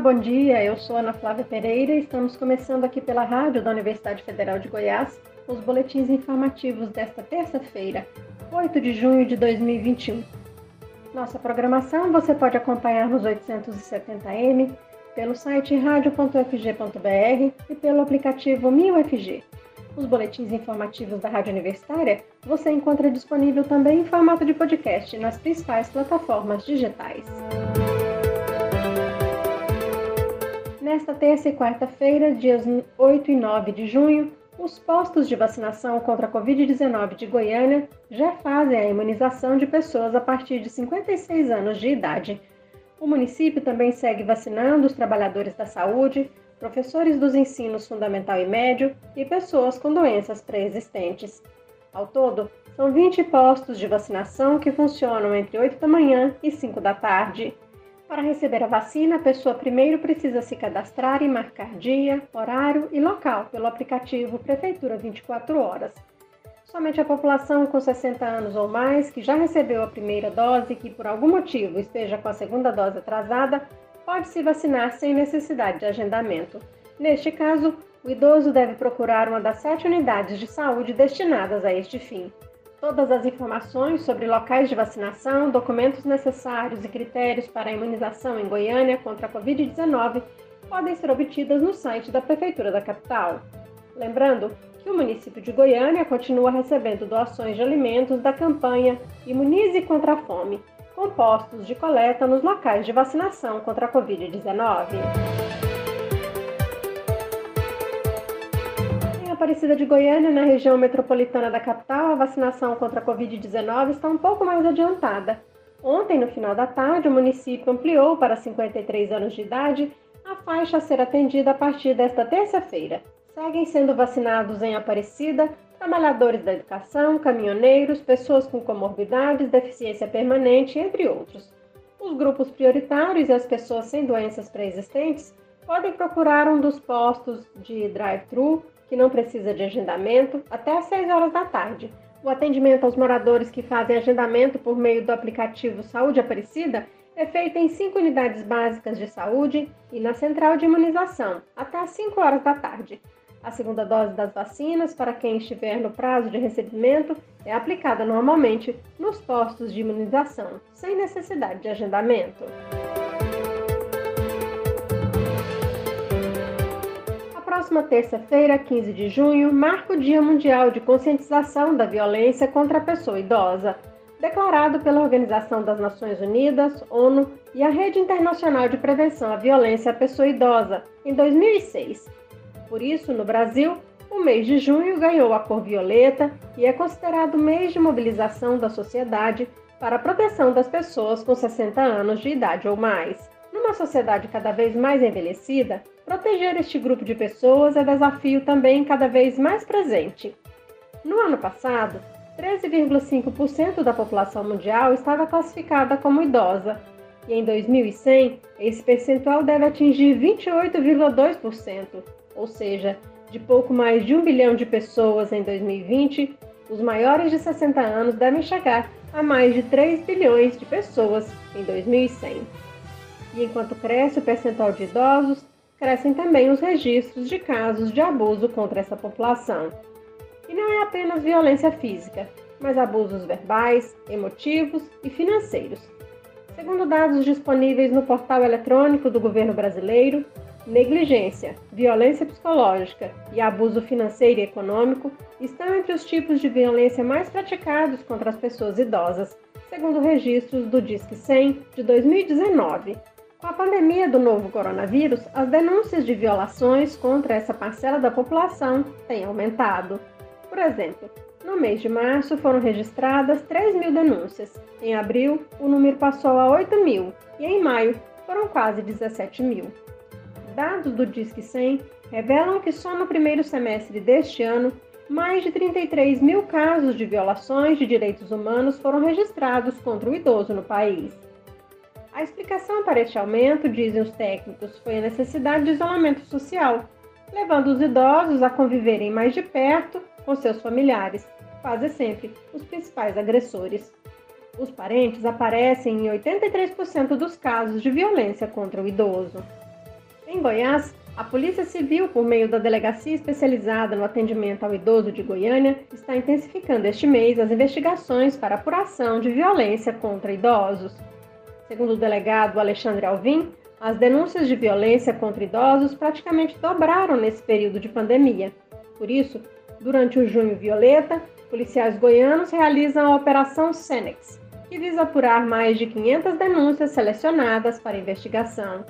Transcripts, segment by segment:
bom dia. Eu sou Ana Flávia Pereira e estamos começando aqui pela rádio da Universidade Federal de Goiás os boletins informativos desta terça-feira, 8 de junho de 2021. Nossa programação você pode acompanhar nos 870m, pelo site radio.fg.br e pelo aplicativo 1000FG. Os boletins informativos da Rádio Universitária você encontra disponível também em formato de podcast nas principais plataformas digitais. Nesta terça e quarta-feira, dias 8 e 9 de junho, os postos de vacinação contra a Covid-19 de Goiânia já fazem a imunização de pessoas a partir de 56 anos de idade. O município também segue vacinando os trabalhadores da saúde, professores dos ensinos fundamental e médio e pessoas com doenças pré-existentes. Ao todo, são 20 postos de vacinação que funcionam entre 8 da manhã e 5 da tarde. Para receber a vacina, a pessoa primeiro precisa se cadastrar e marcar dia, horário e local pelo aplicativo Prefeitura 24 Horas. Somente a população com 60 anos ou mais que já recebeu a primeira dose e que por algum motivo esteja com a segunda dose atrasada pode se vacinar sem necessidade de agendamento. Neste caso, o idoso deve procurar uma das sete unidades de saúde destinadas a este fim. Todas as informações sobre locais de vacinação, documentos necessários e critérios para a imunização em Goiânia contra a Covid-19 podem ser obtidas no site da Prefeitura da capital. Lembrando que o município de Goiânia continua recebendo doações de alimentos da campanha Imunize contra a Fome, com postos de coleta nos locais de vacinação contra a Covid-19. Aparecida de Goiânia, na região metropolitana da capital, a vacinação contra a Covid-19 está um pouco mais adiantada. Ontem, no final da tarde, o município ampliou para 53 anos de idade a faixa a ser atendida a partir desta terça-feira. Seguem sendo vacinados em Aparecida trabalhadores da educação, caminhoneiros, pessoas com comorbidades, deficiência permanente, entre outros. Os grupos prioritários e as pessoas sem doenças pré-existentes podem procurar um dos postos de drive-thru, que não precisa de agendamento, até às 6 horas da tarde. O atendimento aos moradores que fazem agendamento por meio do aplicativo Saúde Aparecida é feito em cinco unidades básicas de saúde e na central de imunização, até às 5 horas da tarde. A segunda dose das vacinas, para quem estiver no prazo de recebimento, é aplicada normalmente nos postos de imunização, sem necessidade de agendamento. Próxima terça-feira, 15 de junho, marca o Dia Mundial de Conscientização da Violência contra a Pessoa Idosa, declarado pela Organização das Nações Unidas, ONU e a Rede Internacional de Prevenção à Violência à Pessoa Idosa, em 2006 por isso, no Brasil, o mês de junho ganhou a cor violeta e é considerado mês de mobilização da sociedade para a proteção das pessoas com 60 anos de idade ou mais. Numa sociedade cada vez mais envelhecida, proteger este grupo de pessoas é desafio também cada vez mais presente. No ano passado, 13,5% da população mundial estava classificada como idosa, e em 2100 esse percentual deve atingir 28,2%, ou seja, de pouco mais de um bilhão de pessoas em 2020, os maiores de 60 anos devem chegar a mais de 3 bilhões de pessoas em 2100. E enquanto cresce o percentual de idosos, crescem também os registros de casos de abuso contra essa população. E não é apenas violência física, mas abusos verbais, emotivos e financeiros. Segundo dados disponíveis no portal eletrônico do governo brasileiro, Negligência, violência psicológica e abuso financeiro e econômico estão entre os tipos de violência mais praticados contra as pessoas idosas, segundo registros do Disque 100 de 2019. Com a pandemia do novo coronavírus, as denúncias de violações contra essa parcela da população têm aumentado. Por exemplo, no mês de março foram registradas 3 mil denúncias, em abril o número passou a 8 mil e em maio foram quase 17 mil. Dados do Disque 100 revelam que só no primeiro semestre deste ano, mais de 33 mil casos de violações de direitos humanos foram registrados contra o idoso no país. A explicação para este aumento, dizem os técnicos, foi a necessidade de isolamento social, levando os idosos a conviverem mais de perto com seus familiares, quase sempre os principais agressores. Os parentes aparecem em 83% dos casos de violência contra o idoso. Em Goiás, a Polícia Civil, por meio da Delegacia Especializada no Atendimento ao Idoso de Goiânia, está intensificando este mês as investigações para apuração de violência contra idosos. Segundo o delegado Alexandre Alvim, as denúncias de violência contra idosos praticamente dobraram nesse período de pandemia. Por isso, durante o Junho Violeta, policiais goianos realizam a Operação Senex, que visa apurar mais de 500 denúncias selecionadas para investigação.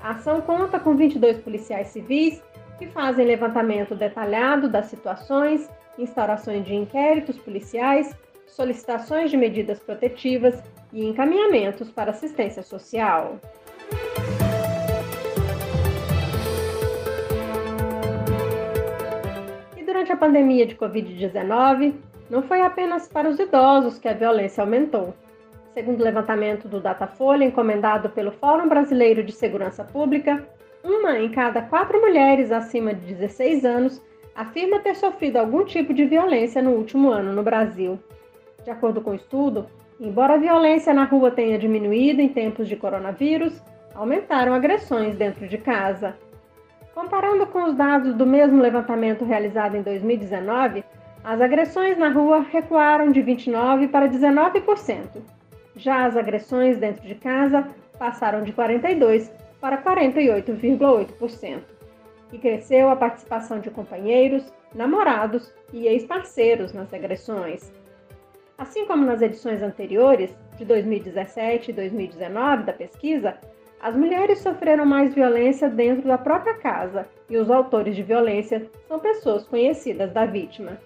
A ação conta com 22 policiais civis que fazem levantamento detalhado das situações, instaurações de inquéritos policiais, solicitações de medidas protetivas e encaminhamentos para assistência social. E durante a pandemia de Covid-19, não foi apenas para os idosos que a violência aumentou. Segundo o levantamento do Datafolha, encomendado pelo Fórum Brasileiro de Segurança Pública, uma em cada quatro mulheres acima de 16 anos afirma ter sofrido algum tipo de violência no último ano no Brasil. De acordo com o estudo, embora a violência na rua tenha diminuído em tempos de coronavírus, aumentaram agressões dentro de casa. Comparando com os dados do mesmo levantamento realizado em 2019, as agressões na rua recuaram de 29% para 19%. Já as agressões dentro de casa passaram de 42% para 48,8%. E cresceu a participação de companheiros, namorados e ex-parceiros nas agressões. Assim como nas edições anteriores, de 2017 e 2019 da pesquisa, as mulheres sofreram mais violência dentro da própria casa e os autores de violência são pessoas conhecidas da vítima.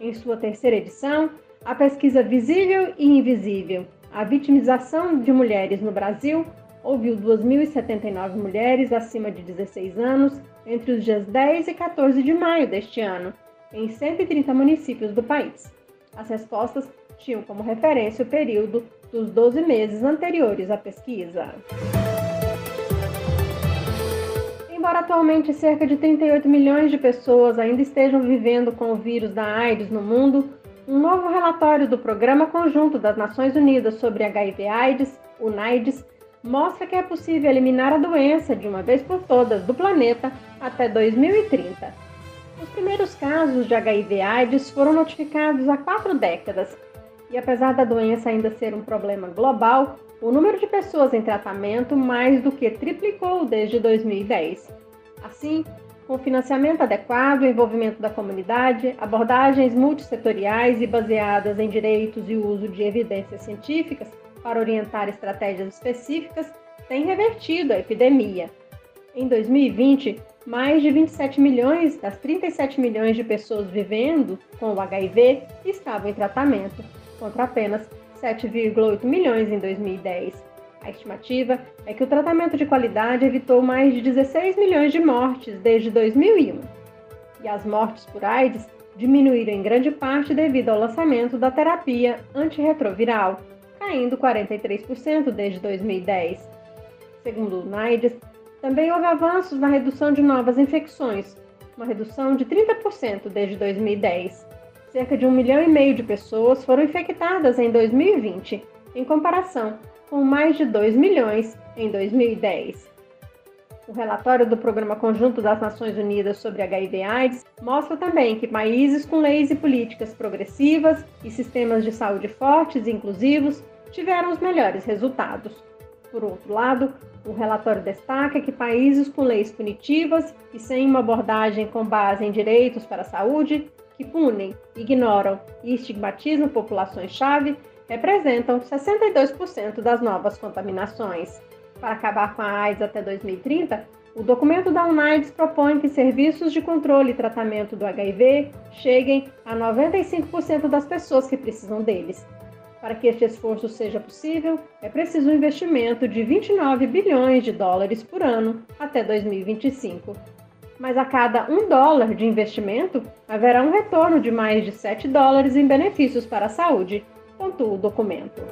Em sua terceira edição, a pesquisa Visível e Invisível a vitimização de mulheres no Brasil ouviu 2.079 mulheres acima de 16 anos entre os dias 10 e 14 de maio deste ano, em 130 municípios do país. As respostas tinham como referência o período dos 12 meses anteriores à pesquisa. Embora atualmente cerca de 38 milhões de pessoas ainda estejam vivendo com o vírus da AIDS no mundo, um novo relatório do Programa Conjunto das Nações Unidas sobre HIV/AIDS, UNAIDS, mostra que é possível eliminar a doença de uma vez por todas do planeta até 2030. Os primeiros casos de HIV/AIDS foram notificados há quatro décadas, e apesar da doença ainda ser um problema global, o número de pessoas em tratamento mais do que triplicou desde 2010. Assim, com financiamento adequado, envolvimento da comunidade, abordagens multissetoriais e baseadas em direitos e uso de evidências científicas para orientar estratégias específicas, tem revertido a epidemia. Em 2020, mais de 27 milhões das 37 milhões de pessoas vivendo com o HIV estavam em tratamento, contra apenas 7,8 milhões em 2010. A estimativa é que o tratamento de qualidade evitou mais de 16 milhões de mortes desde 2001. E as mortes por AIDS diminuíram em grande parte devido ao lançamento da terapia antirretroviral, caindo 43% desde 2010. Segundo o NIDES, também houve avanços na redução de novas infecções, uma redução de 30% desde 2010. Cerca de um milhão e meio de pessoas foram infectadas em 2020, em comparação com mais de 2 milhões em 2010. O relatório do Programa Conjunto das Nações Unidas sobre HIV/AIDS mostra também que países com leis e políticas progressivas e sistemas de saúde fortes e inclusivos tiveram os melhores resultados. Por outro lado, o relatório destaca que países com leis punitivas e sem uma abordagem com base em direitos para a saúde, que punem, ignoram e estigmatizam populações-chave, representam 62% das novas contaminações. Para acabar com a AIDS até 2030, o documento da UNAIDS propõe que serviços de controle e tratamento do HIV cheguem a 95% das pessoas que precisam deles. Para que este esforço seja possível, é preciso um investimento de 29 bilhões de dólares por ano até 2025. Mas a cada um dólar de investimento, haverá um retorno de mais de 7 dólares em benefícios para a saúde, pontua o documento.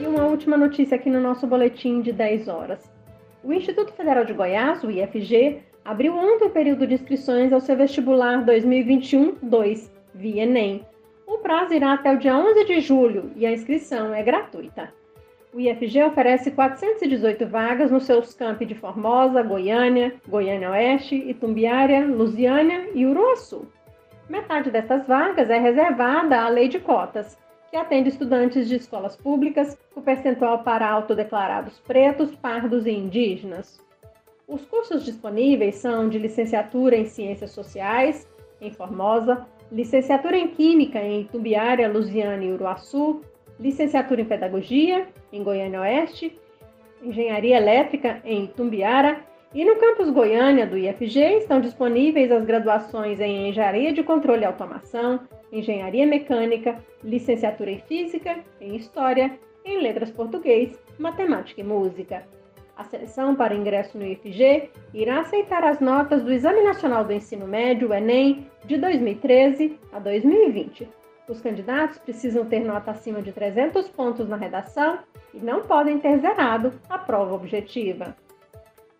E uma última notícia aqui no nosso boletim de 10 horas. O Instituto Federal de Goiás, o IFG, abriu ontem o período de inscrições ao seu vestibular 2021-2, via Enem. O prazo irá até o dia 11 de julho e a inscrição é gratuita. O IFG oferece 418 vagas nos seus campi de Formosa, Goiânia, Goiânia Oeste, Itumbiária, Lusiânia e Uruaçu. Metade dessas vagas é reservada à lei de cotas, que atende estudantes de escolas públicas com percentual para autodeclarados pretos, pardos e indígenas. Os cursos disponíveis são de licenciatura em Ciências Sociais, em Formosa, licenciatura em Química em Itumbiária, Lusiana e Uruaçu, licenciatura em Pedagogia em Goiânia Oeste, Engenharia Elétrica em Itumbiara e no campus Goiânia do IFG estão disponíveis as graduações em Engenharia de Controle e Automação, Engenharia Mecânica, Licenciatura em Física, em História, em Letras Português, Matemática e Música. A seleção para ingresso no IFG irá aceitar as notas do Exame Nacional do Ensino Médio, Enem, de 2013 a 2020. Os candidatos precisam ter nota acima de 300 pontos na redação e não podem ter zerado a prova objetiva.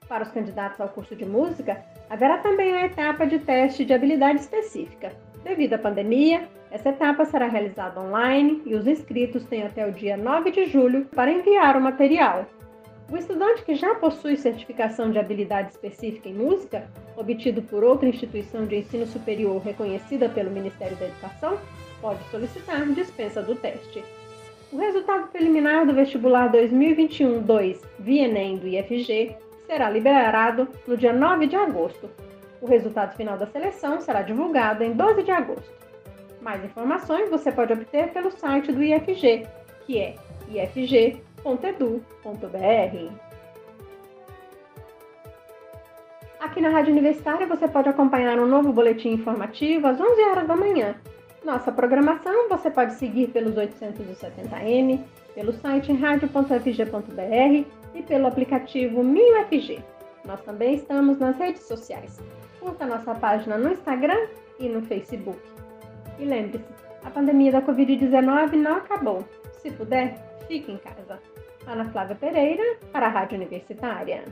Para os candidatos ao curso de música, haverá também a etapa de teste de habilidade específica. Devido à pandemia, essa etapa será realizada online e os inscritos têm até o dia 9 de julho para enviar o material. O estudante que já possui certificação de habilidade específica em música, obtido por outra instituição de ensino superior reconhecida pelo Ministério da Educação, pode solicitar dispensa do teste. O resultado preliminar do vestibular 2021-2 via Enem do IFG será liberado no dia 9 de agosto. O resultado final da seleção será divulgado em 12 de agosto. Mais informações você pode obter pelo site do IFG, que é ifg www.edu.br. Aqui na Rádio Universitária você pode acompanhar um novo boletim informativo às 11 horas da manhã. Nossa programação você pode seguir pelos 870M, pelo site radio.fg.br e pelo aplicativo MinUFG. Nós também estamos nas redes sociais. Curta nossa página no Instagram e no Facebook. E lembre-se, a pandemia da Covid-19 não acabou. Se puder, fique em casa. Ana Flávia Pereira, para a Rádio Universitária.